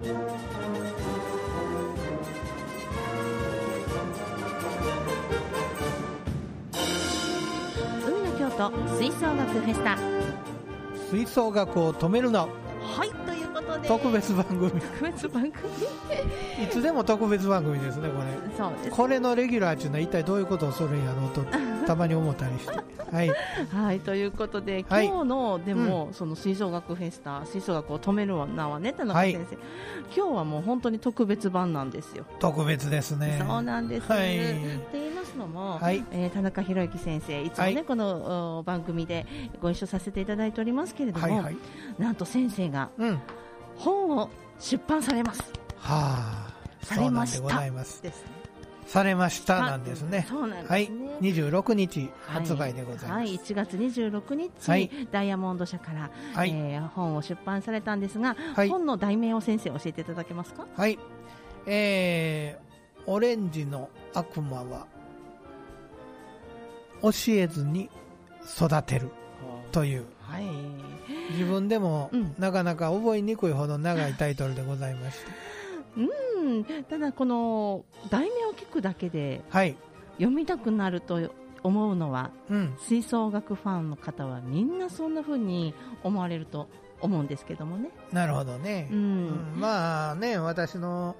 海の京都吹奏楽フェスタ。吹奏楽を止めるな。はいということで。特別番組。特別番組。いつでも特別番組ですねこれ。そうです。これのレギュラーっていうのは一体どういうことをするんやろうとたまに思ったりして。はい。はい。ということで今はい。日のでも、その吹奏楽フェスタ吹奏楽を止めるなはね田中先生、今日はもう本当に特別版なんですよ、特別ですね。そうなんです、はい。って言いますのも、はい。えー田中宏之先生いつもね、はい。このお番組でご一緒させていただいておりますけれども、はいはい。なんと先生が本を出版されます。あ。されました。ざいます。ですねされましたなんですね。そうなんですね、はい。26日発売でございはい、ます1月26日、はい。ダイヤモンド社から、はい。えー本を出版されたんですが、はい。本の題名を先生教えていただけますか？はい。えー、オレンジの悪魔は教えずに育てるという。はい。自分でもうん。なかなか覚えにくいほど長いタイトルでございましてうん、ただこの題名を聞くだけではい。読みたくなると思うのはうん。吹奏楽ファンの方はみんなそんな風に思われると思うんですけどもね。なるほどね。う、うん。ん、まあね私の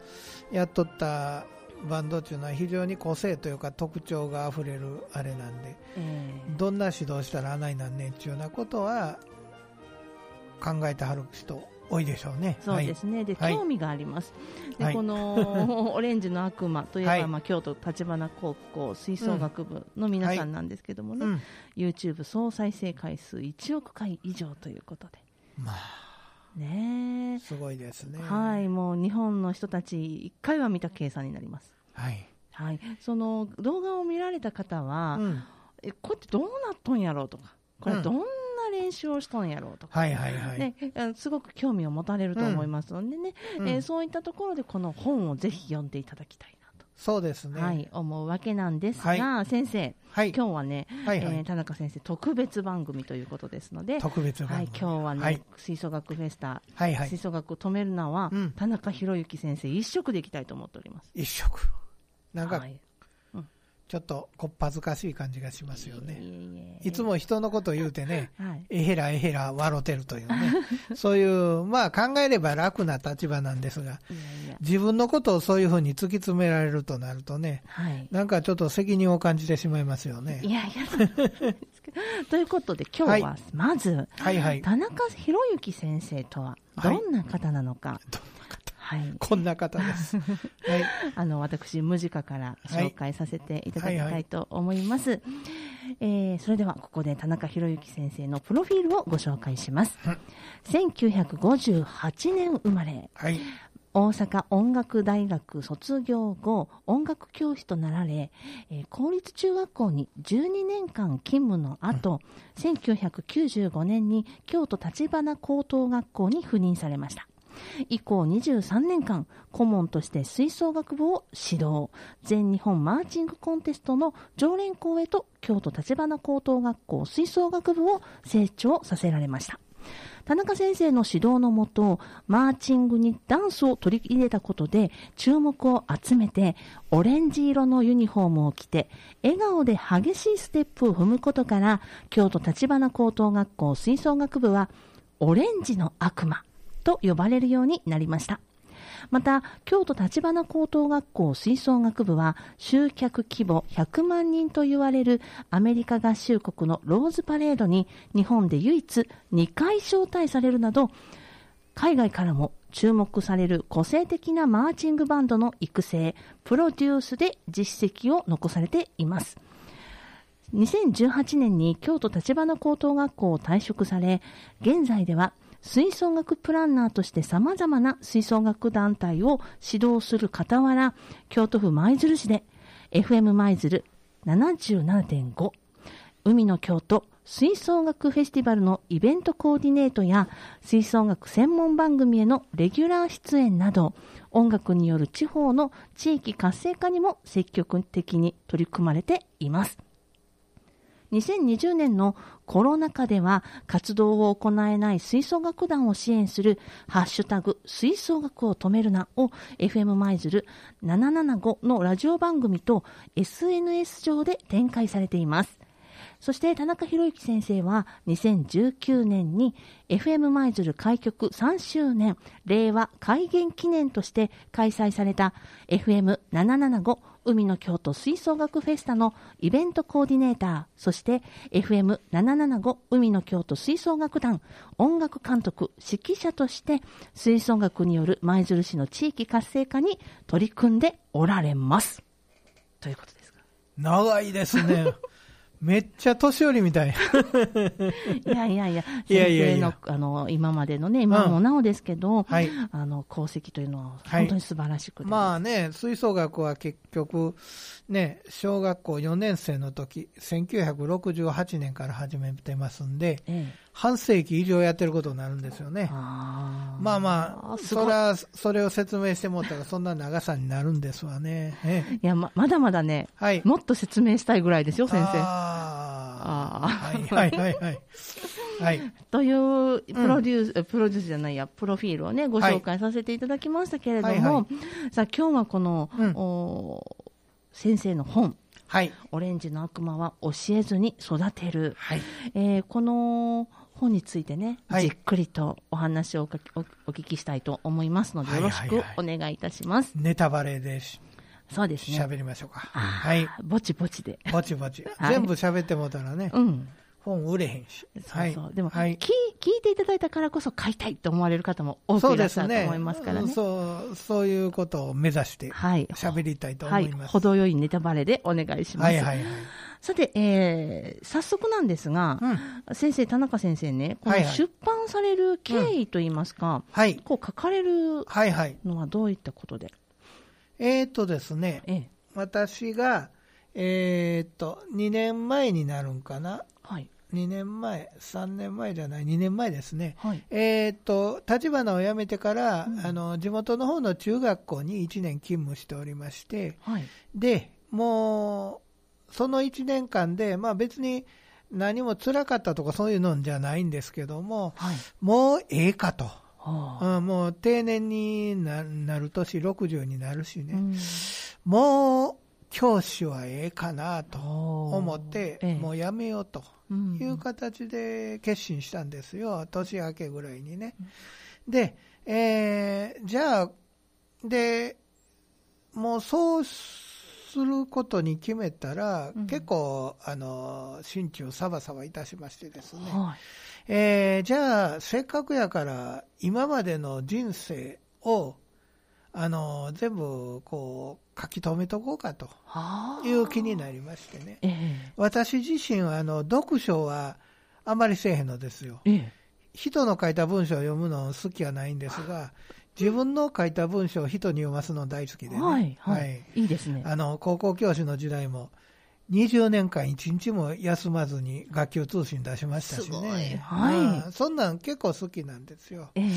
やっとったバンドっていうのは非常に個性というか特徴があふれるあれなんでえーどんな指導したらあないなんねんっていうようなことは考えてはる人多いでしょうね。そうですね、ではい。興味があります、ではい。この オレンジの悪魔といえば、はい。まあ、京都立花高校吹奏楽部の皆さんなんですけどもね、はい。うん。YouTube 総再生回数1億回以上ということで、まあ。ねすごいですね。はい、もう日本の人たち、1回は見た計算になります。はい、はい、その動画を見られた方は、うん。えこれってどうなっとんやろうとか、これどんな練習をしとんやろうとか、はいはいはい、ね、あすごく興味を持たれると思いますのでね、うん。えーそういったところでこの本をぜひ読んでいただきたいなと、そうですね。はい、思うわけなんですが、は先生、はい。今日はね、はいはい。えー田中先生特別番組ということですので、特別番はい、組今日はね、はい。吹奏楽フェスタ、はいはい。吹奏楽を止めるのは、うん。田中宏之先生一色でいきたいと思っております。一色。なんかはいちょっとこっぱずかしい感じがしますよね。いつも人のこと言うてねはい。えへらえへら笑ってるというね。そういうまあ考えれば楽な立場なんですがいやいや。自分のことをそういうふうに突き詰められるとなるとねはい。なんかちょっと責任を感じてしまいますよね。いやいや、ということで、今日はまず、はいはい。田中宏之先生とはどんな方なのか、どんはい。こんな方です。はい。あの私、ムジカから紹介させていただきたいと思います。えーそれではここで田中宏之先生のプロフィールをご紹介します。1958年生まれ、はい。大阪音楽大学卒業後、音楽教師となられ、えー公立中学校に12年間勤務の後、1995年に京都立花高等学校に赴任されました。以降23年間、顧問として吹奏楽部を指導、全日本マーチングコンテストの常連校へと京都立花高等学校吹奏楽部を成長させられました。田中先生の指導のもと、マーチングにダンスを取り入れたことで注目を集めて、オレンジ色のユニフォームを着て、笑顔で激しいステップを踏むことから、京都立花高等学校吹奏楽部は、オレンジの悪魔と呼ばれるようになりました。また、京都立花高等学校吹奏楽部は、集客規模100万人と言われるアメリカ合衆国のローズパレードに日本で唯一2回招待されるなど、海外からも注目される個性的なマーチングバンドの育成、プロデュースで実績を残されています。2018年に京都立花高等学校を退職され、現在では吹奏楽プランナーとして様々な吹奏楽団体を指導する傍ら、京都府舞鶴市で FM 舞鶴77.5海の京都吹奏楽フェスティバルのイベントコーディネートや吹奏楽専門番組へのレギュラー出演など音楽による地方の地域活性化にも積極的に取り組まれています。2020年のコロナ禍では活動を行えない吹奏楽団を支援するハッシュタグ吹奏楽を止めるなを FM 舞鶴775のラジオ番組と SNS 上で展開されています。そして田中博之先生は2019年に FM 舞鶴開局3周年令和開元記念として開催された FM775 海の京都吹奏楽フェスタのイベントコーディネーター、そして FM775 海の京都吹奏楽団音楽監督、指揮者として吹奏楽による舞鶴市の地域活性化に取り組んでおられます。ということですか。長いですね。めっちゃ年寄りみたい。いやいやいや、いやいやい先生やのあの今までのね、今もなおですけど、はい。あの功績というのははい。本当に素晴らしくて、まあね、吹奏楽は結局、ね、小学校4年生の時、1968年から始めてますんで、ええ、半世紀以上やってることになるんですよね。あーまあまあ、それは、それを説明してもらったら、そんな長さになるんですわね。ええいやままだまだね、はい。もっと説明したいぐらいですよ、先生。ああ。あはいはいはいはい。はい。というプロデュース、プロデュースじゃないや、プロフィールをね、ご紹介させていただきましたけれども、はいはさあ今日はこの、うんお先生の本、はい。オレンジの悪魔は教えずに育てる。はい。えーこの本についてね、はいじっくりとお話をおかけおお聞きしたいと思いますので、はいよろしくはいはいお願いいたします。ネタバレでしそうですね。喋りましょうか。はい。ぼちぼちで。ぼちぼち。はい全部喋ってもうたらね、うん。本売れへんし。そうそう。でも、はい。聞聞いていただいたからこそ買いたいと思われる方も多そくいらっし。ゃると思いますからね。そう、そういうことを目指してはい。喋りたいと思はいい。ます。程よいネタバレでお願いします。はいはいはい。さて、えー早速なんですが、うん。先生、田中先生ね、こはいはいの出版される経緯といいますか、はい。こう書かれるはいはい。のはどういったことで？えーとですね、ええ。私が、えーと、2年前になるんかな？はい。2年前、3年前じゃない、2年前ですね。はい。えーと、立花を辞めてから、うんあの、地元の方の中学校に1年勤務しておりまして、はい。で、もう、その1年間で、まあ別に何も辛かったとかそういうのじゃないんですけども、はい。もうええかと。はあ。うん、もう定年にななる年60になるしね、うん。もう教師はええかなと思って、ええ。もうやめようとうん。いう形で決心したんですよ、年明けぐらいにね。で、えーじゃあ、で、もうそうすることに決めたら、うん結構、あの、心中サバサバいたしましてですね。はい。えーじゃあ、せっかくやから、今までの人生を、あの、全部、こう、書き留めとこうかとはあいう気になりましてね。ええ私自身は、あの、読書はあまりせえへんのですよ。ええ人の書いた文章を読むの好きはないんですが、自分の書いた文章を人に読ますの大好きでね。はい。はい。いいですね。あの、高校教師の時代も、20年間一日も休まずに学級通信出しましたしね。はいまあそんなん結構好きなんですよ。ええ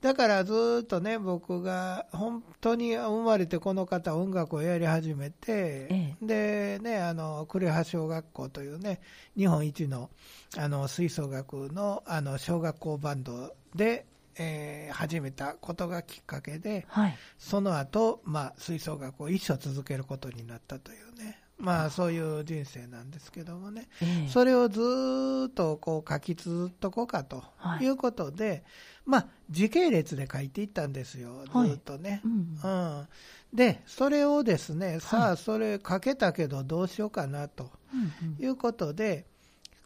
だからずーっとね、僕が本当に生まれてこの方音楽をやり始めて、えでね、あの、呉羽小学校というね、日本一のあの吹奏楽のあの小学校バンドで、えー始めたことがきっかけで、はい。その後、まあ、吹奏楽を一生続けることになったというね、まあ、そういう人生なんですけどもね、ええ。それをずーっとこう書き続っとこうかとはい。いうことで、まあ、時系列で書いていったんですよ、ずっとね。うんうん、で、それをですね、さあ、それ書けたけどどうしようかなということで、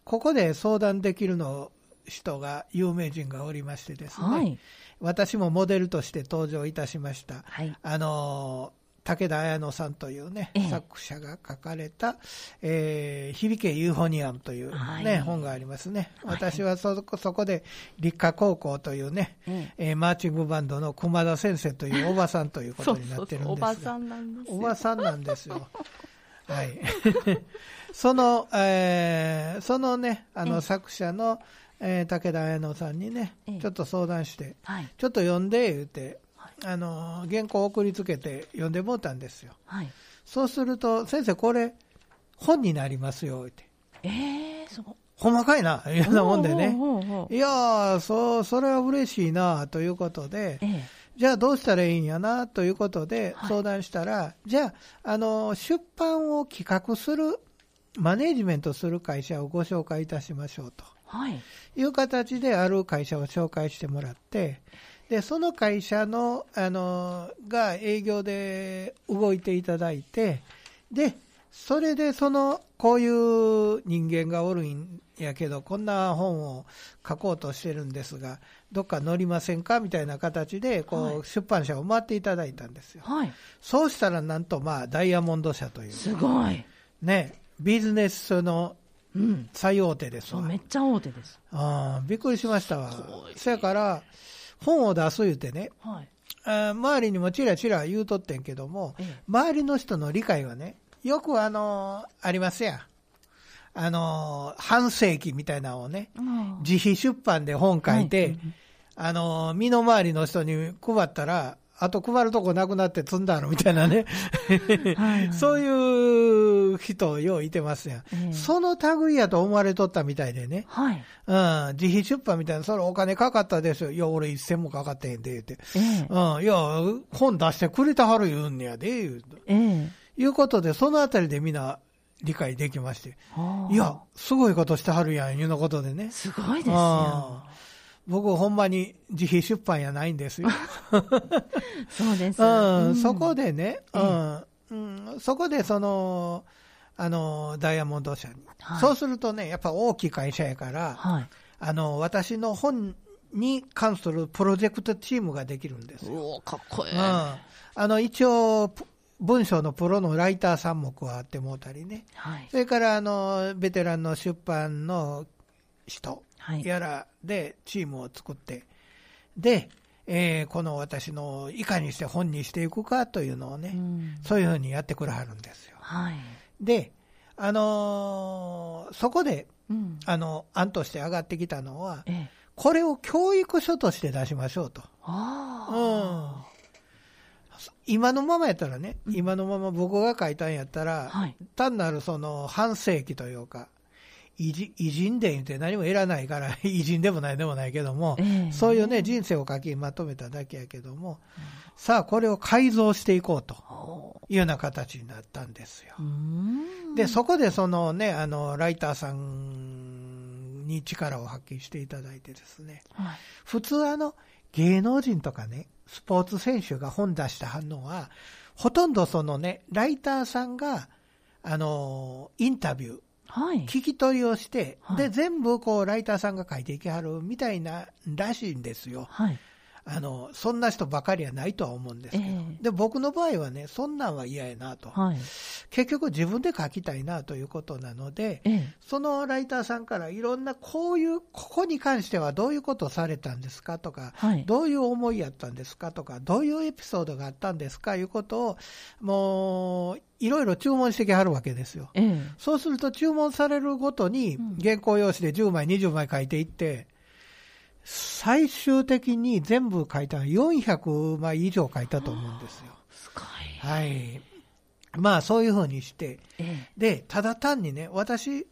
ここで相談できるの人が、有名人がおりましてですね、はい。私もモデルとして登場いたしました。はい。あの武田綾乃さんというね、ええ作者が書かれた、えー響けユーフォニアムという、ねはい本がありますね。はい私はそこそこで立夏高校というね、ええーマーチングバンドの熊田先生というおばさんということになってるんですがおばさんなんですよ。おばさんなんですよ。はい。その、えーそのね、あええの作者の、えー武田綾乃さんにねええ、ちょっと相談して、はい。ちょっと読んで言うては、あの、原稿を送りつけて読んでもうたんですよ。はい。そうすると、先生これ、本になりますよ、って。ええそう。ほんまかいな、いうようなもんでね。いやー、そう、それは嬉しいな、ということで、ええじゃあどうしたらいいんやな、ということではい相談したら、じゃあ、あの、出版を企画する、マネージメントする会社をご紹介いたしましょうと。はい。いう形である会社を紹介してもらって、で、その会社の、あの、が営業で動いていただいて、で、それでその、こういう人間がおるんやけど、こんな本を書こうとしてるんですが、どっか載りませんかみたいな形で、こう、はい出版社を回っていただいたんですよ。はい。そうしたらなんと、まあ、ダイヤモンド社という、すごい。ね、ビジネスのうん。最大手ですわ。めっちゃ大手です。ああ、びっくりしましたわ。そやから、本を出す言うてね、はい。あー周りにもちらちら言うとってんけども、ええ周りの人の理解はね、よくあのーありますやん。あのー半世紀みたいなのをね、自費出版で本書いて、はいあのー身の回りの人に配ったら、あと配るとこなくなって積んだのみたいなね。はいそういう人よういてますやん。ええその類やと思われとったみたいでね。はい。うん、自費出版みたいな、それお金かかったですよ。いや、俺一銭もかかってへんで、言うて。ええうん、いや、本出してくれたはる言うんねやで、言うとええいうことで、そのあたりでみんな理解できまして。いや、すごいことしてはるやん、いうのことでね。すごいですよあ。僕、ほんまに自費出版やないんですよ。そうです。うん、そこで。でね、えうん、うん、そこでその、あの、ダイヤモンド社に。はいそうするとね、やっぱ大きい会社やから、はい。あの、私の本に関するプロジェクトチームができるんですよ。かっこいい。うん。あの、一応、ぷ文章のプロのライターさんも加わってもうたりね。はい。それから、あの、ベテランの出版の人はい。やらでチームを作って、で、えーこの私のいかにして本にしていくかというのをね、うんそういうふうにやってくれはるんですよ。はい。で、あのーそこで、うん。あの、案として上がってきたのは、ええ。これを教育書として出しましょうと。あうん。今のままやったらね、今のまま僕が書いたんやったあ。ら、はい。単なるその半世紀というか、偉人伝って何もいらないから、偉人でもないでもないけども、ええそういうね、人生を書きまとめただけやけども、さあこれを改造していこうとおいうような形になったんですよう。んで、そこでそのね、あの、ライターさんに力を発揮していただいてですね、はい。普通あの、芸能人とかね、スポーツ選手が本出した反応は、ほとんどそのね、ライターさんが、あの、インタビュー、はい。聞き取りをして、はいで、全部こう、ライターさんが書いていきはるみたいな、らしいんですよ。はい。あの、そんな人ばかりはないとは思うんですけど。ええで、僕の場合はね、そんなんは嫌やなと。はい。結局自分で書きたいなということなので、ええ。そのライターさんからいろんなこういう、ここに関してはどういうことをされたんですかとか、はい。どういう思いやったんですかとか、どういうエピソードがあったんですかいうことを、もう、いろいろ注文してきはるわけですよ。ええ。そうすると注文されるごとにうん原稿用紙で10枚、20枚書いていって、最終的に全部書いたのは400枚以上書いたと思うんですよ。すごい。はい。まあそういうふうにして、えで、ただ単にね、私、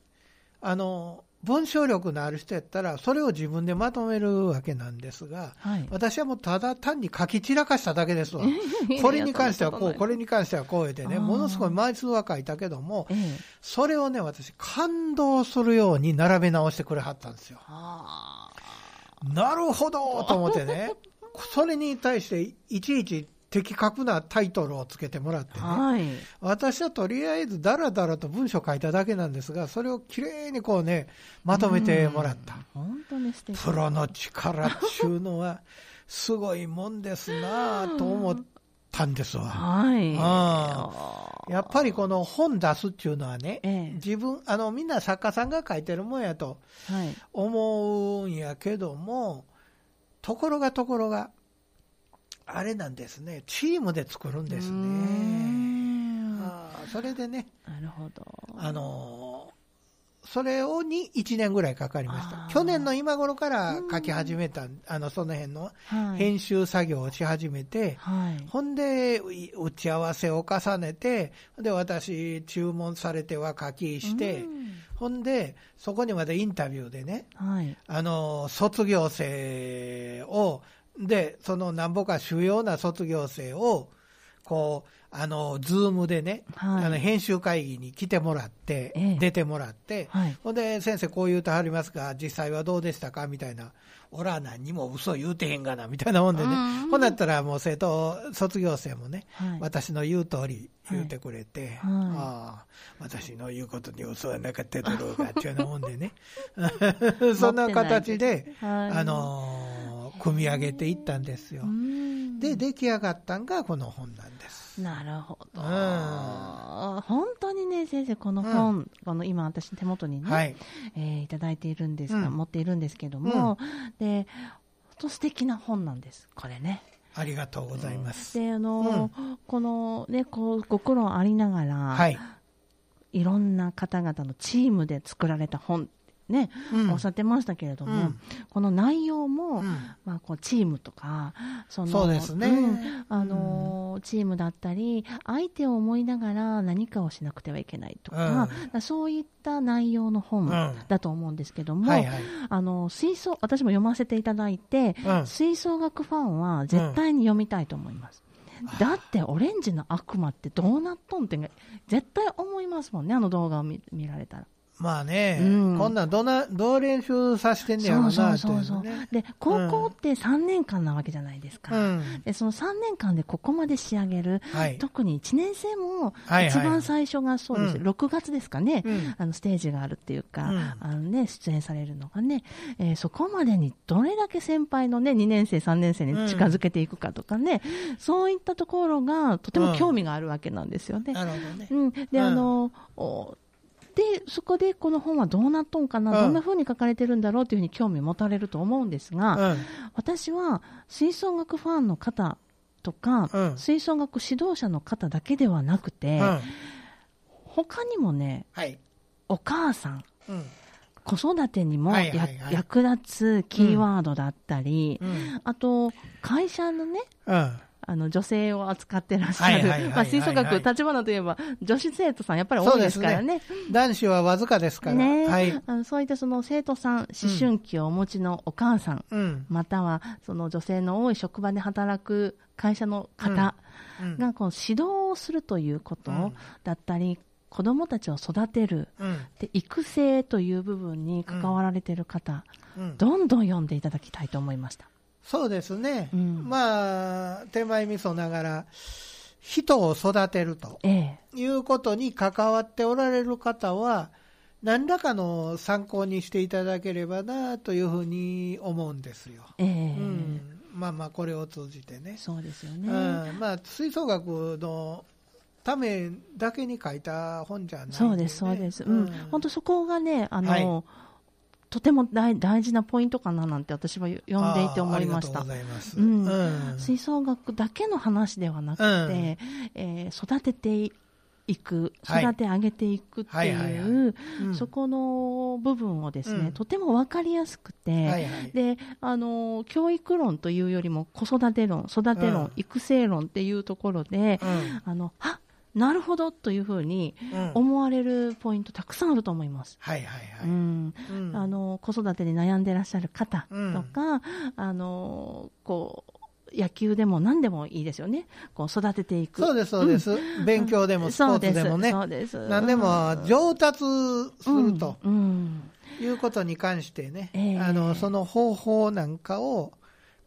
あの、文章力のある人やったら、それを自分でまとめるわけなんですが、え。はい。私はもうただ単に書き散らかしただけですわ。これに関してはこう、これに関してはこう言ってね、ものすごい枚数は書いたけども、ええ。それをね、私、感動するように並べ直してくれはったんですよ。あなるほどと思ってね、それに対して、いちいち的確なタイトルをつけてもらってあ。ね、はい。私はとりあえずだらだらと文章書いただけなんですが、それをきれいにこうね、まとめてもらった。本当に素敵。プロの力っちゅうのは、すごいもんですなぁと思ったんですわ。はい。ああやっぱりこの本出すっていうのはね、ええ自分、あの、みんな作家さんが書いてるもんやとはい。思うんやけども、ところがところが、あれなんですね、チームで作るんですね。んあーそれでね、なるほど。あのーそれをに1年ぐらいかかりました。去年の今頃から書き始めた、あの、その辺のはい。編集作業をし始めて、はい。ほんで、い打ち合わせを重ねて、で、私、注文されては書きしてう、んほんで、そこにまでインタビューでね、はい。あの、卒業生を、で、そのなんぼか主要な卒業生を、こう、あの、ズームでね、はいあの、編集会議に来てもらって、ええ出てもらって、はい。ほんで、先生こう言うてはりますが、実際はどうでしたか？みたいな。俺は何にも嘘言うてへんがな、みたいなもんでね。うんほんだったらもう生徒、卒業生もね、はい。私の言う通り言うてくれて、ああ、私の言うことに嘘はなかっただろうが、っていうようなもんでね。そんな形で、はいあのー組み上げていったんですよう。んで、出来上がったんがこの本なんです。なるほど。うん本当にね、先生、この本、この今私手元にね、はい。えーいただいているんですが、うん持っているんですけども、で、本当素敵な本なんです、これね。ありがとうございます。で、あの、このね、こう、ご苦労ありながら、はい。いろんな方々のチームで作られた本、ね、うん。おっしゃってましたけれども、うん。この内容も、うん。まあ、こうチームとか、そのそうですね。んあのーチームだったり、相手を思いながら何かをしなくてはいけないとか、そういった内容の本うん。だと思うんですけども。あの吹奏私も読ませていただいて、うん。吹奏楽ファンは絶対に読みたいと思います。だって、オレンジの悪魔ってどうなっとんって、絶対思いますもんね、あの動画を見見られたら。まあね、うん。こんなんどな、どう練習させてんねやろな、そうそうそうね。で、高校って3年間なわけじゃないですか。うん。でその3年間でここまで仕上げる、はい。特に1年生もはいはい。一番最初がそうです、うん。6月ですかね、うん。あのステージがあるっていうか、うん。あのね、出演されるのがね、えーそこまでにどれだけ先輩の、ね、2年生、3年生に近づけていくかとかね、そういったところがとても興味があるわけなんですよね。なるほどね。うん、で、うん。あの、おで、そこでこの本はどうなっとんかな、うんどんな風に書かれてるんだろうというふうに興味を持たれると思うんですが、うん。私は吹奏楽ファンの方とか、うん吹奏楽指導者の方だけではなくて、うん。他にもね、はい。お母さん、うん。子育てにもや、はいはいはい役立つキーワードだったり、うん。あと、会社のね、うん。あの女性を扱ってらっしゃるまあ吹奏楽、立花といえば、女子生徒さん、やっぱり多いですからね。男子はわずかですから。ねはい。あのそういったその生徒さん、思春期をお持ちのお母さん、うん。またはその女性の多い職場で働く会社の方うん。がこう指導をするということうんだったり、子供たちを育てる、うん。で育成という部分に関わられている方、うん。どんどん読んでいただきたいと思いました。そうですね。うんまあ、手前味噌ながら、人を育てるとええいうことに関わっておられる方は、何らかの参考にしていただければなというふうに思うんですよ。ええうん、まあまあ、これを通じてね。そうですようね。ん、まあ、吹奏楽のためだけに書いた本じゃないね、そうです、そうです。うん。本当そこがね、あの、はいとても大大事なポイントかななんて私は読んでいて思いました。うん。うん。吹奏楽だけの話ではなくて、うん。えー育てていく、はい。育て上げていくってはいう、うん。そこの部分をですね、うん。とても分かりやすくて、はいはい。であの教育論というよりも子育て論、育て論、うん。育成論っていうところで、うん。あのあなるほどというふうにうん。思われるポイントたくさんあると思います。はいはいはい。うん。うん。あの子育てに悩んでらっしゃる方とか、あのこう野球でも何でもいいですよね、こう育てていく。そうです、そうです。勉強でもスポーツでもね。そうです。そうです何でも上達するとうん。うん。いうことに関してね、ええ。あのその方法なんかを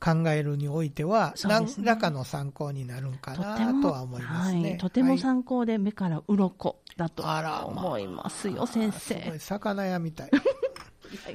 考えるにおいては、何そうですねらかの参考になるんかなもとは思いますね。はい、とてもはい参考で目から鱗だと思いますよ、先すご生い。魚屋みたい。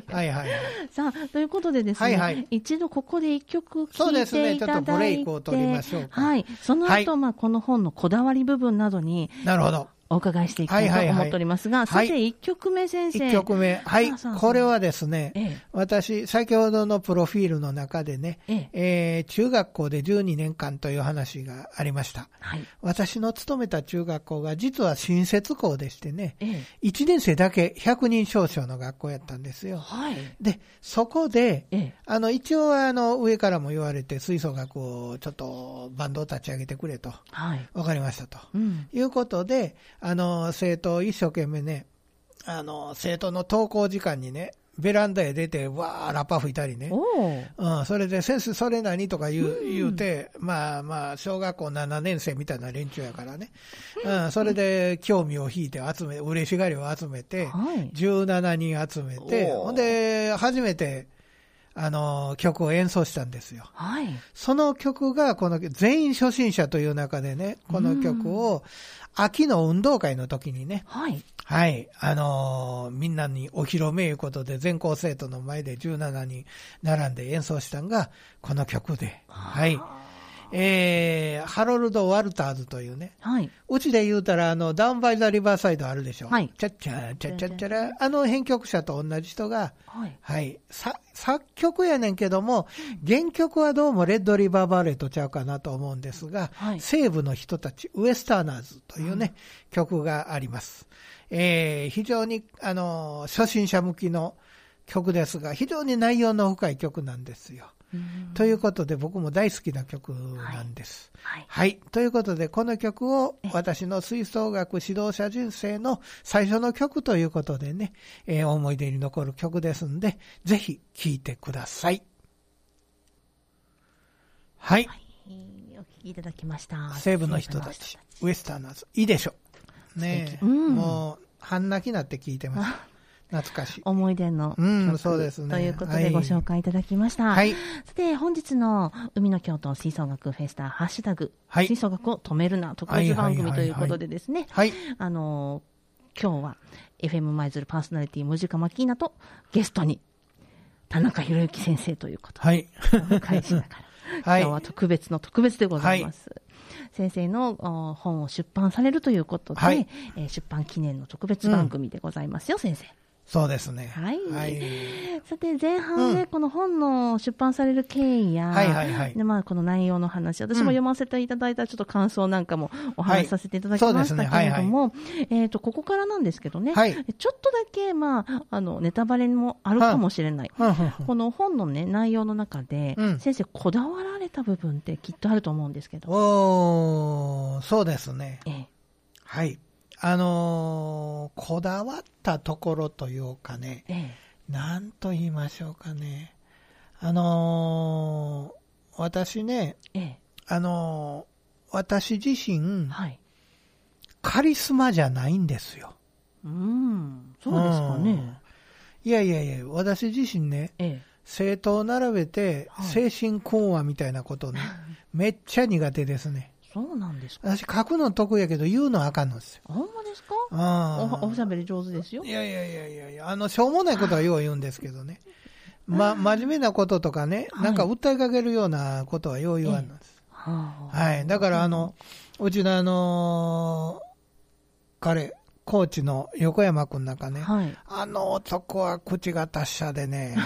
はいはいはい。さあ、ということでですね、はいはい一度ここで一曲そう聴いですねていただいて、ちょっとブレイクを取りましょうかはい。その後、はいまあ、この本のこだわり部分などに、なるほど。お伺いしていきたいと思っておりますが、はいはいはい先生、1曲目先生。1曲目。はい。これはですね、ええ私、先ほどのプロフィールの中でね、えええー中学校で12年間という話がありました。はい。私の勤めた中学校が実は新設校でしてね、ええ1年生だけ100人少々の学校やったんですよ。はい。で、そこで、ええあの、一応あの、上からも言われて、吹奏楽をちょっとバンドを立ち上げてくれと。はい。わかりましたと。うん。いうことで、あの、生徒を一生懸命ね、あの、生徒の登校時間にね、ベランダへ出て、わー、ラッパ吹いたりね。うん、それで、先生、それ何とか言う、言うて、まあまあ、小学校7年生みたいな連中やからね。うん、それで、興味を引いて集め、嬉しがりを集めて、はい。17人集めて、ほんで、初めて、あの、曲を演奏したんですよ。はい。その曲が、この、全員初心者という中でね、この曲を、秋の運動会の時にね、はい。はい、あのーみんなにお披露目いうことで、全校生徒の前で17人並んで演奏したんが、この曲で、はい。えー、ハロルド・ワルターズというね、はい。うちで言うたら、あの、ダウンバイザ・リバーサイドあるでしょ。はいチャッチャー、チャッチャッチャラ、あの編曲者と同じ人が、はい。はい。さ、作曲やねんけども、原曲はどうもレッドリバーバレーとちゃうかなと思うんですが、はい西部の人たち、ウエスターナーズというね、曲があります。えー、非常に、あの、初心者向きの曲ですが、非常に内容の深い曲なんですよ。うんということで、僕も大好きな曲なんです。はい。はい。ということで、この曲を私の吹奏楽指導者人生の最初の曲ということでね、えー思い出に残る曲ですんで、ぜひ聴いてください。はい。お聞きいただきました。西部の人たち、ウエスターナーズ。いいでしょ。ねえ。素敵うんもう、半泣きなって聞いてます。懐かしい。思い出の曲、うんそうですねということはいでご紹介いただきました。はい。さて、本日の海の京都吹奏楽フェスタ、ハッシュタグ、はい吹奏楽を止めるな、特別番組ということでですね、はい。あのー今日は FM 舞鶴パーソナリティ、ムジカマキーナとゲストに田中宏之先生ということで、はい。お迎えしながら、はい今日は特別の特別でございます。先生のお本を出版されるということで、はいえー出版記念の特別番組でございますよ、先生。そうですね。はい。はい。さて、前半ね、うん。この本の出版される経緯や、はいはいはい。でまあ、この内容の話、私も読ませていただいたちょっと感想なんかもおはい話しさせていただきましたけれども、えっ、と、ここからなんですけどね、はい。ちょっとだけ、まあ、あの、ネタバレもあるかもしれない。この本のね、内容の中で、うん。先生、こだわられた部分ってきっとあると思うんですけど、おー、そうですね。ええ。はい。あのーこだわったところというかね、えなんと言いましょうかね。あのー私ね、ええあのー私自え身、はい。カリスマじゃないんですよ。うん、そうですかうんね。いやいやいや、私自身ね、ええ生徒を並べて、はい精神講話みたいなことね、めっちゃ苦手ですね。そうなんですか？私書くの得意やけど言うのはあかんのですよ。ほんまですか？あおおしゃべり上手ですよい。やいやいやいやいや、あの、しょうもないことはよう言うんですけどね。ま、真面目なこととかね、はいなんか訴えかけるようなことはよう言わんのです。はい。だからあの、うちのあのー彼、コーチの横山くんなんかね、はい。あの男は口が達者でね、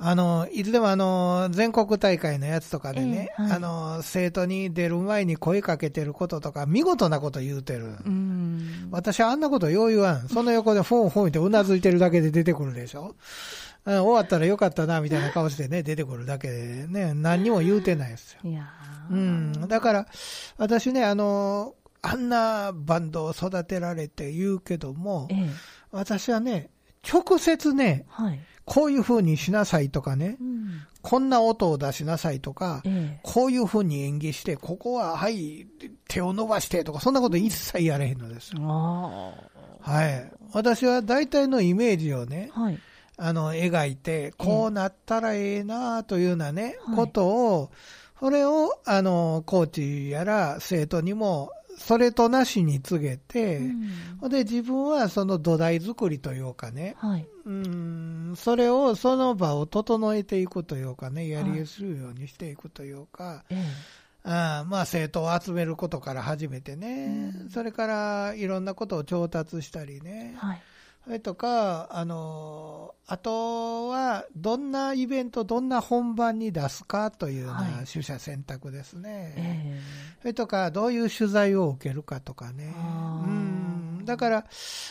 あの、いつでもあの、全国大会のやつとかでね、ええはいあの、生徒に出る前に声かけてることとか、見事なこと言うてる。うん。私あんなことよう言わん。その横でフォンフォン言ってうなずいてるだけで出てくるでしょ。うん終わったらよかったな、みたいな顔してね、出てくるだけでね、何にも言うてないですよ。いやーうん。だから、私ね、あの、あんなバンドを育てられて言うけどもえ、え。私はね、直接ね、はい。こういう風にしなさいとかねう、ん。こんな音を出しなさいとか、ええ。こういう風に演技して、ここは、はい、手を伸ばしてとか、そんなこと一切やれへんのですはい。私は大体のイメージをね、あ。はい。あの、描いて、こうなったらええなというようなね、はいことを、それを、あの、コーチやら生徒にも、それとなしに告げて、うんで自分はその土台作りというかね、はい。うん、それを、その場を整えていくというかね、やりするようにしていくというか、ええ。あまあ生徒を集めることから始めてね、うんそれからいろんなことを調達したりね、はい。それとか、あの、あとは、どんなイベント、どんな本番に出すかというようはいな取捨選択ですね。えそれとか、どういう取材を受けるかとかね。うん。だから、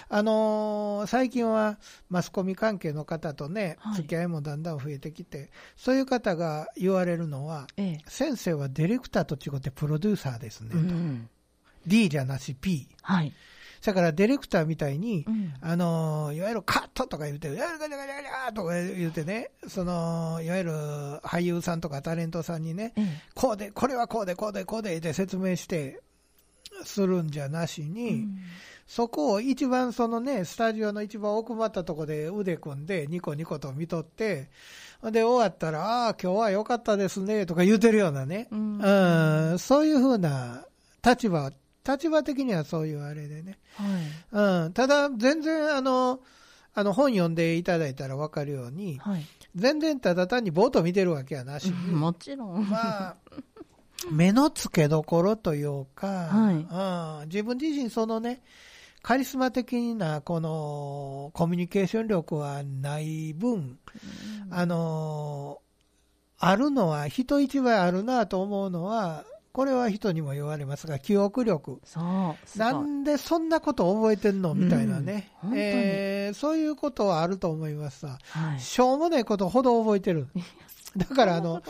あのー最近はマスコミ関係の方とね、はい付き合いもだんだん増えてきて、そういう方が言われるのは、えええ先生はディレクターと違ってプロデューサーですね。うん。D じゃなし P。はい。だからディレクターみたいに、うん。あのいわゆるカットとか言って、ガチャガチャガチャガチャとか言ってね、その、いわゆる俳優さんとかタレントさんにね、ええこうで、これはこうで、こうで、こうでって説明して、するんじゃなしに、うんそこを一番そのね、スタジオの一番奥まったとこで腕組んで、ニコニコと見とって、で、終わったら、ああ、今日は良かったですね、とか言うてるようなね、うんうん、そういうふうな立場、立場的にはそういうあれでね。はい。うん、ただ、全然あの、あの本読んでいただいたら分かるように、はい。全然ただ単にボート見てるわけやなしに、もちろん。まあ、目の付けどころというか、はいうん、自分自身そのね、カリスマ的なこのコミュニケーション力はない分、あの、あるのは人一倍あるなと思うのは、これは人にも言われますが、記憶力。なんでそんなこと覚えてんのみたいなね、うん。えーそういうことはあると思いますさ、はい。しょうもないことほど覚えてる。だからあの、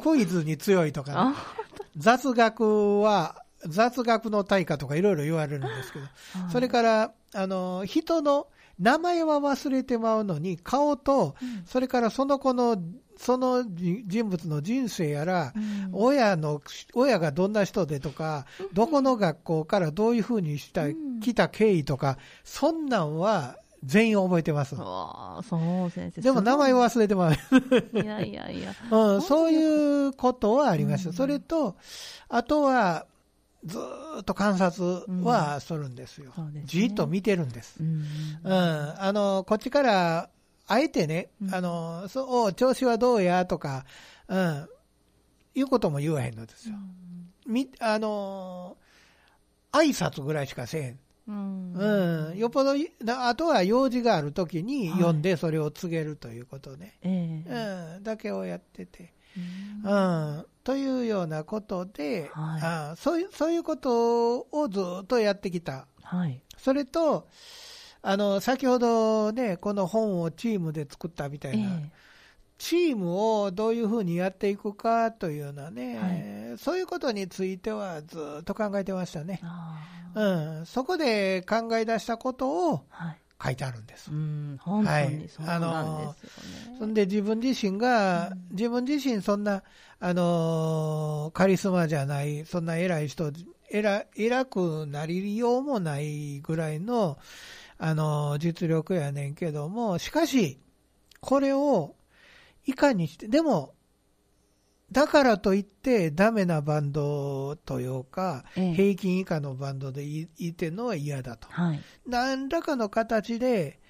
クイズに強いとか雑学は、雑学の対価とかいろいろ言われるんですけど、はい。それから、あの、人の名前は忘れてまうのに、顔と、うん。それからその子の、そのじ人物の人生やら、うん親の、親がどんな人でとか、どこの学校からどういうふうにした、うん来た経緯とか、そんなんは全員覚えてますそう、先生。でも名前は。忘れてまう。いやいやいや。うん、そういうことはありました。うんそれと、あとは、ずーっと観察はするんですよ。そうですねじーっと見てるんです。うん。うん、あの、こっちから、あえてね、うんあの、そう、お調子はどうやとか、うん、いうことも言わへんのですよ。み、あの、挨拶ぐらいしかせえへん。うん。うん、よっぽどあとは用事があるときにはい読んでそれを告げるということね。ええうん、だけをやってて。うんうん、というようなことで、はいあそういうそういうことをずっとやってきた。はい。それと、あの、先ほどね、この本をチームで作ったみたえいな、えチームをどういうふうにやっていくかというようなね、そういうことについてはずっと考えてましたね。うん、そこで考え出したことをはい。書いてあるんです。うん、本当はいにそうなんですよね。そんで自分自身が、自分自身そんな、あのーカリスマじゃない、そんな偉い人、偉偉くなりようもないぐらいの、あのー実力やねんけども、しかし、これを、いかにして、でも、だからといって、ダメなバンドというか、ええ平均以下のバンドでいいてんのは嫌だと。はい。何らかの形で、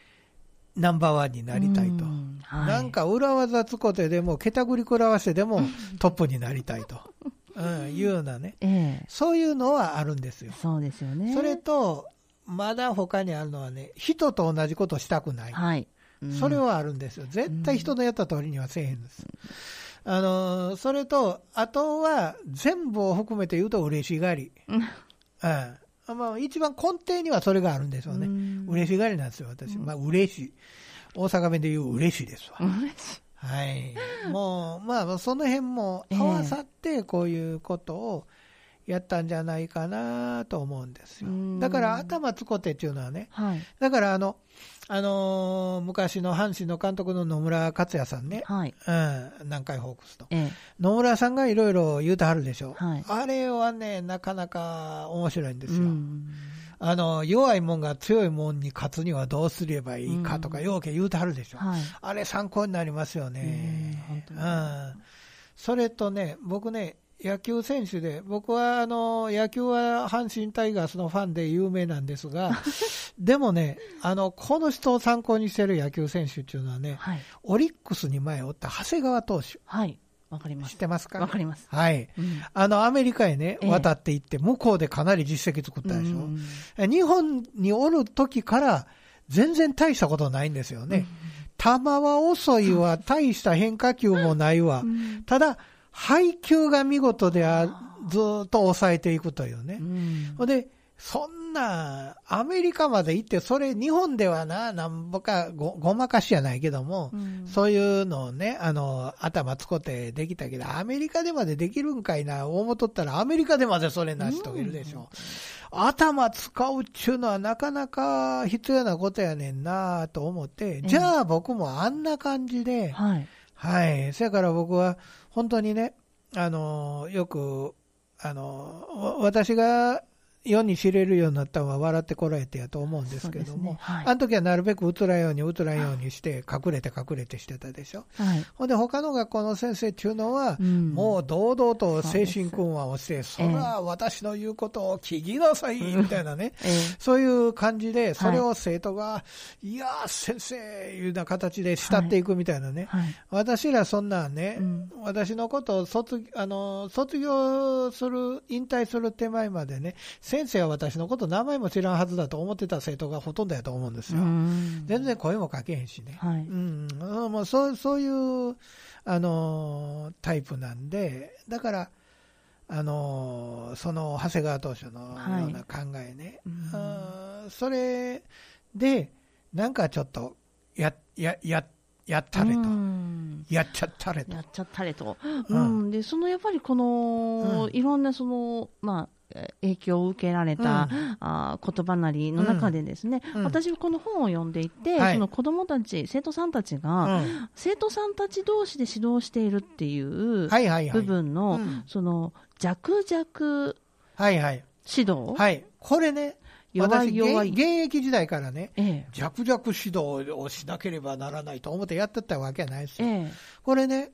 ナンバーワンになりたいと。なんか裏技つこてでも、けたぐり食らわせてでもトップになりたいと、うん、いうようなね、ええそういうのはあるんですよ。そうですよね。それと、まだ他にあるのはね、人と同じことしたくない。はい。うんそれはあるんですよ。絶対人のやった通りにはせえへんです。あの、それと、あとは全部を含めて言うと嬉しがり。うんうん。まあ、一番根底にはそれがあるんですよね。うん嬉しがりなんですよ、私。まあ、嬉しい。大阪弁で言う嬉しいですわ。嬉しいはい。もう、まあ、その辺も合わさって、こういうことをやったんじゃないかなと思うんですようん。だから、頭つこてっていうのはね、はい。だから、あの、あのー昔の阪神の監督の野村克也さんね、はい。うん、南海ホークスと。ええ野村さんがいろいろ言うてはるでしょ。はいあれはね、なかなか面白いんですよ。うんあの、弱いもんが強いもんに勝つにはどうすればいいかとか、うんようけ言うてはるでしょ。はい。あれ参考になりますよね。うんそれとね、僕ね、野球選手で、僕はあの野球は阪神タイガースのファンで有名なんですが、でもね、あのこの人を参考にしてる野球選手っていうのはね、はい。オリックスに前おった長谷川投手、はい。わかります。知ってますか？わかります。はい。うんあの、アメリカへね、ええ渡って行って、向こうでかなり実績作ったでしょ？うんえ日本におる時から、全然大したことないんですよね。球は遅いわ、大した変化球もないわう。んただ、配球が見事であずーっと抑えていくというねう。んで、そんな、アメリカまで行って、それ、日本ではな、なんぼかご、ごまかしじゃないけども、うんそういうのをね、あの、頭つこってできたけど、アメリカでまでできるんかいな、思っとったら、アメリカでまでそれ成し遂げるでしょ。頭使うっちゅうのはなかなか必要なことやねんなと思って、じゃあ僕もあんな感じで、はい。はい。せやから僕は、本当にね、あの、よく、あの、私が世に知れるようになったのは笑ってこられてやと思うんですけども、ねはいあの時はなるべく映らんように映らんようにして、隠れて隠れてしてたでしょ。はい。ほんで、他の学校の先生っていうのは、うんもう堂々と精神訓話をして、それは私の言うことを聞きなさい、みたいなね。ええそういう感じで、それを生徒が、い、やー、先生、いうような形で慕っていくみたいなね。はい。私らそんなんね、うん私のことを卒あの卒業する、引退する手前までね、先生は私のこと名前も知らんはずだと思ってた生徒がほとんどやと思うんですうよ。ん全然声もかけへんしね。はい。うん、そうそういう、あのタイプなんで、だから、あのその長谷川投手のような考えね、うんうんそれで、なんかちょっとや、や、や、やったれと、うんやっちゃったれとや。っちゃったれと。ううんん。で、そのやっぱりこの、うんいろんなその、まあ、えー影響を受けられた、うん。あー言葉なりの中でですね、うん。私この本を読んでいて、はい。その子供たち、生徒さんたちうが、ん。生徒さんたち同士で指導しているっていう。部分の、うん。その弱々はいはい。指導、はい。これね、弱い弱。い私現現役時代からね、ええ。弱々指導をしなければならないと思ってやってたわけはないですよ。ええ。これね、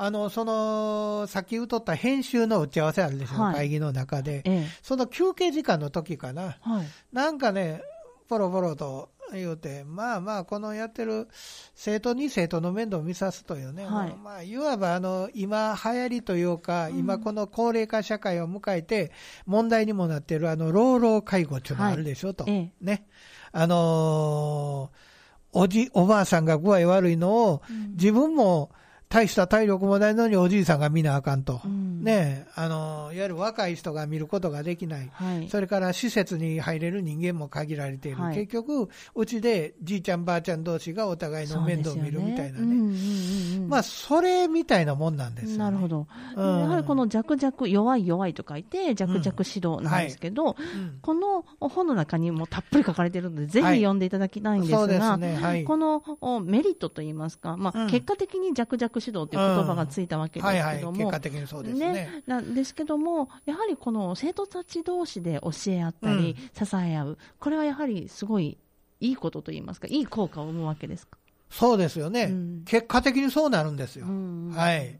あの、その、さっき言うとった編集の打ち合わせあるでしょ、はい。会議の中で。ええ。その休憩時間の時かな。はい。なんかね、ポロポロと言うて、まあまあ、このやってる生徒に生徒の面倒を見さすというね、はい。まあ、いわばあの、今流行りというか、今この高齢化社会を迎えて、問題にもなっているあの、老老介護っていうのがあるでしょ、と。ええ。ね。あのーおじ、おばあさんが具合悪いのを、自分も大した体力もないのにおじいさんが見なあかんと。うんねあのーいわゆる若い人が見ることができない。はいそれから施設に入れる人間も限られている。はい結局、うちでじいちゃんばあちゃん同士がお互いの面倒を見るみたいなね。まあ、それみたいなもんなんですよ、ね。なるほど、うんやはりこの弱々、弱い弱いと書いて、弱々指導なんですけど、うんこの本の中にもたっぷり書かれているので、ぜひはい読んでいただきたいんですが。はい。このおメリットといいますか、まあうん結果的に弱々指導という言葉がついたわけですはいはい。けども、結果的にそうですね。なんですけども、やはりこの生徒たち同士で教え合ったり、支え合う、これはやはりすごいいいことといいますか、いい効果を生むわけですか？そうですよね、うん。結果的にそうなるんですよ。うんはい。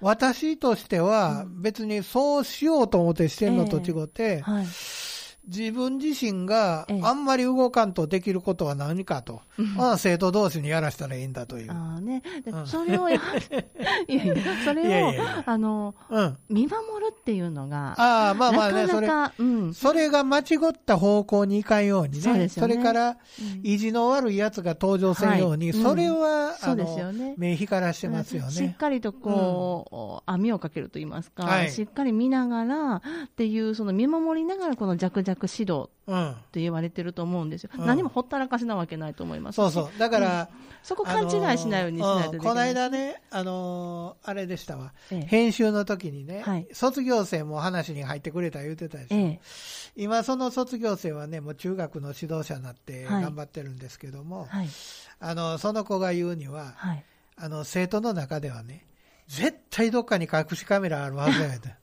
私としては、別にそうしようと思ってしてんのと違って、はい自分自身がええ。あんまり動かんとできることは何かと。まあ、生徒同士にやらしたらいいんだという。あーね、でうん。それをや いやいや、それをいやいやあのうん。見守るっていうのが、ああ、まあまあね、それ、なかなか、うん、それが間違った方向に行かんようにね。そね。れから、うん。意地の悪い奴が登場せんように、はい。それは、そうあですよね。の、目光らしてますよしっね。かりとこう、網をかけると言いますか、はい。しっかり見ながらっていう、その見守りながら、この弱々指導うん。って言われてると思うんですよ、うん何もほったらかしなわけないと思いますしそうそう。だから、そこ勘違いしないようにしないといけない、この間ね、あのーあれでしたわ。ええ編集の時にね、はい卒業生も話に入ってくれた言ってたでしょ。ええ今その卒業生はね、もう中学の指導者になってはい頑張ってるんですけども、はい、あの、その子が言うには、はい、あの、生徒の中ではね、絶対どっかに隠しカメラあるはずやで。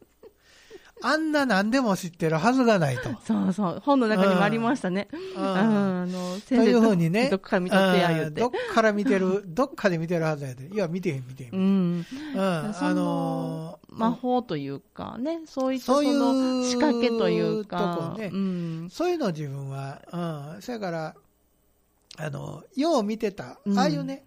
あんな何でも知ってるはずがないと。そうそう、本の中にもありましたね。ううんん、あのというふうにね、どっか見とってや言うてうんどっ。から見てる、どっかで見てるはずやで。いや、見てへん、見てへん。ううん、ん、あその魔法というかね、そういったそそういうの仕掛けというとか、こねうん、そういうの自分は、うん、そやから、あの、よう見てた、うんああいうね、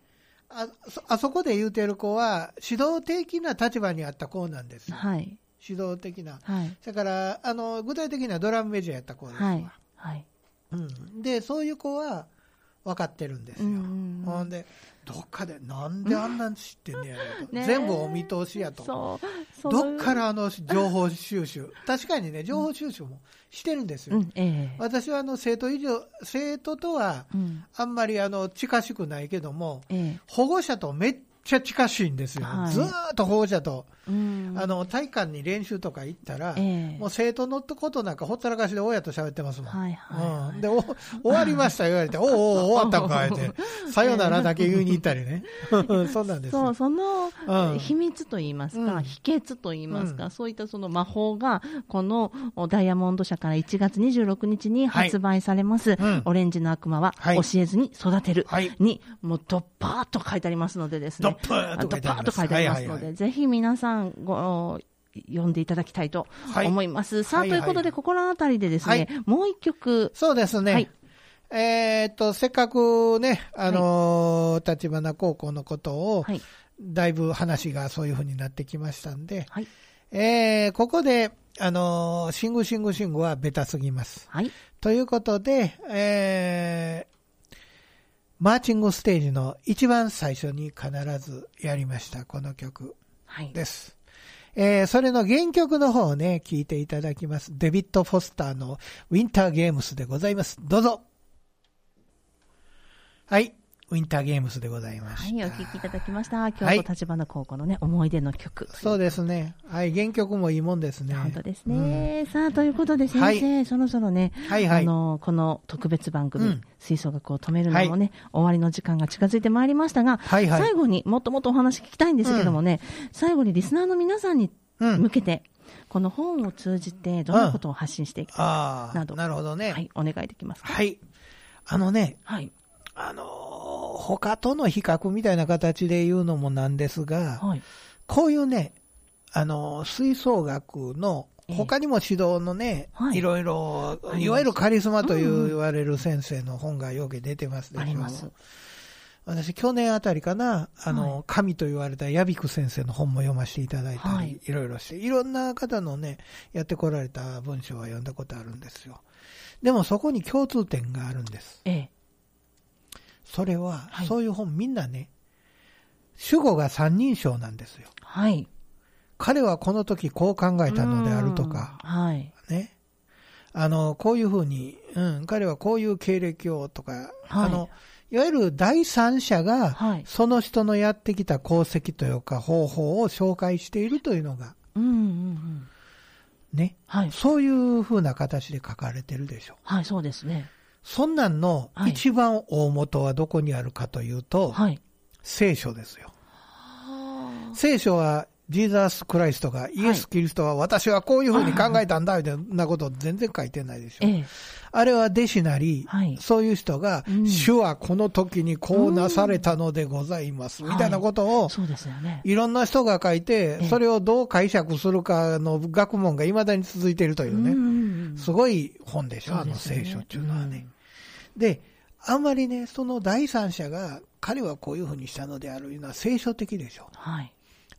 あそあそこで言うてる子は、指導的な立場にあった子なんですよ。はい。指導的な。はい。だから、あの、具体的にはドラムメジャーやった子ですわ。はい。はい。うん。で、そういう子は分かってるんですよ。うんうんうんほんで、どっかで、なんであんなん知ってんねやろと。全部お見通しやと。そう。そうどっからあの情報収集。確かにね、情報収集もしてるんですよ。うん、ええ私はあの生徒以上、生徒とはうん。あんまりあの近しくないけども、ええ保護者とめっちゃ近しいんですよ。はいずーっと保護者と、うん。あの体育館に練習とか行ったら、ええ。もう生徒のことなんかほったらかしで親と喋ってますもん。はいはいはい。うん、でお終わりました言われて、おうおう終わったんか言って、さよならだけ言いに行ったりね。そうなんですよ。そう、そのうん。秘密といいますか、うん。秘訣といいますか、うん。そういったその魔法が、このおダイヤモンド社から1月26日に発売されます、うん。オレンジの悪魔ははい。教えずに育てるはい。に、もうドッパーっと書いてありますのでですね。ドッパーっと書いてあります。ドッパーっと書いてありますので、ぜひ皆さんご、読んでいただきたいとはい思います。さあ、はいはいということで、心当たりでですね、はいもう一曲、そうですね。はいえーっと、せっかくね、あのー立花高校のことを、はい。だいぶ話がそういうふうになってきましたんで、はい。えーここで、あのーシングシングシングはベタすぎます。はい。ということで、えーマーチングステージの一番最初に必ずやりました、この曲はい。です。えーそれの原曲の方をね、聞いていただきます。デビッド・フォスターのウィンター・ゲームスでございます。どうぞ。はい。ウィンター・ゲームスでございまはい。お聞きいただきました。京都立花高校のね、思い出の曲。そうですね。はい。原曲もいいもんですね。本当ですね。さあ、ということで先生、そろそろね、はいはいあの、この特別番組、うん吹奏楽を止めるのもね、終わりの時間が近づいてまいりましたが、はいはい最後にもっともっとお話聞きたいんですけどもね、最後にリスナーの皆さんにうん。向けて、この本を通じてどんなことを発信していきたいああ、などなるほどね。はい、お願いできますか？はい。あのね、はい。あのー他との比較みたいな形で言うのもなんですが、はい。こういうね、あのー吹奏楽の、ええ他にも指導のね、はいい、ろいろいわゆるカリスマと言われる先生の本がよく出てますでしょあります。私、去年あたりかな、あの、はい神と言われたヤビク先生の本も読ませていただいたり、はいいろいろして、いろんな方のね、やってこられた文章は読んだことあるんですよ。でもそこに共通点があるんです。ええ。それは、はいそういう本みんなね、主語が三人称なんですよ。はい。彼はこの時こう考えたのであるとか、うん。はい。ね。あの、こういうふうに、うん、彼はこういう経歴をとか、あの、いわゆる第三者が、はい。その人のやってきた功績というか方法を紹介しているというのが、うんうんうん。ね。はい。そういうふうな形で書かれてるでしょ。はい、そうですね。そんなんのはい一番大元はどこにあるかというと、はい。聖書ですよ。聖書は、ジーザス・クライストが、イエス・キリストは私はこういうふうに考えたんだ、みたいなこと全然書いてないでしょ。ええ。あれは弟子なり、はいそういう人が、うん主はこの時にこうなされたのでございます、みたいなことを、そうですよね。いろんな人が書いてええ、それをどう解釈するかの学問が未だに続いているというね、うんすごい本でしょ、あのそうですよね聖書っていうのはね。で、あんまりね、その第三者が、彼はこういうふうにしたのであるいうのは聖書的でしょ。はい。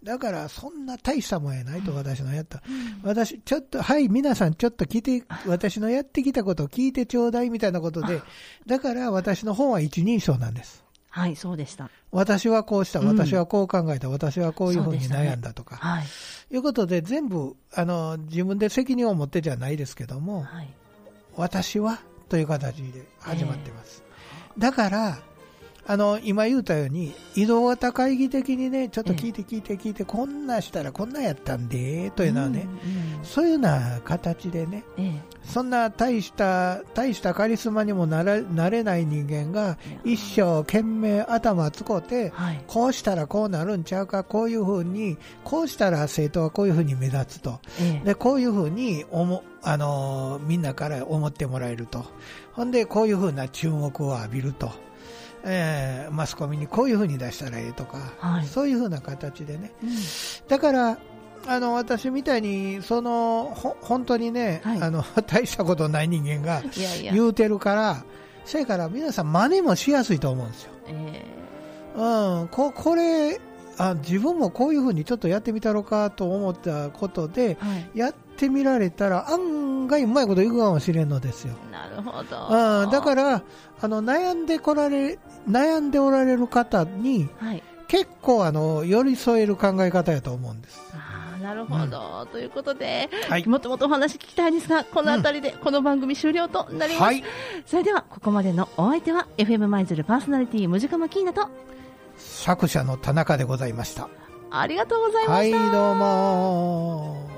だから、そんな大したもんやないと、私のやった。私、ちょっと、はい、皆さん、ちょっと聞いて、私のやってきたことを聞いてちょうだいみたいなことで、だから私の本は一人称なんです。はい、そうでした。私はこうした、うん私はこう考えた、私はこういうふうに悩んだとか。はい。いうことで、全部、あの、自分で責任を持ってじゃないですけども、はい。私はという形で始まってます。だから、あの、今言うたように、移動型会議的にね、ちょっと聞いて聞いて聞いて、こんなしたらこんなやったんで、というのはね、うんうんそういうような形でね、ええ。そんな大した、大したカリスマにもなれなれない人間が、一生懸命頭使って、はい。こうしたらこうなるんちゃうか、こういうふうに、こうしたら生徒はこういうふうに目立つと。ええ。で、こういうふうに思、あのーみんなから思ってもらえると。ほんで、こういうふうな注目を浴びると。えーマスコミにこういうふうに出したらええとか、はいそういうふうな形でね。うんだから、あの、私みたいに、その、ほ、本当にね、はいあの、大したことない人間が。言うてるから、せやから皆さん真似もしやすいと思うんですよ。えうん、ここれあ、自分もこういうふうにちょっとやってみたろかと思ったことで、はい。やってみられたら案外うまいこといくかもしれんのですよ。なるほど。うん、だからあの悩んでこられ悩んでおられる方にはい。結構あの寄り添える考え方やと思うんです。ああ、なるほど、ということで、はいもっともっとお話聞きたいですが、この辺りでこの番組終了となります。はい、それでは、ここまでのお相手は、FM 舞鶴パーソナリティ、ムジカマキーナと、作者の田中でございました。ありがとうございまはい、した。どうも。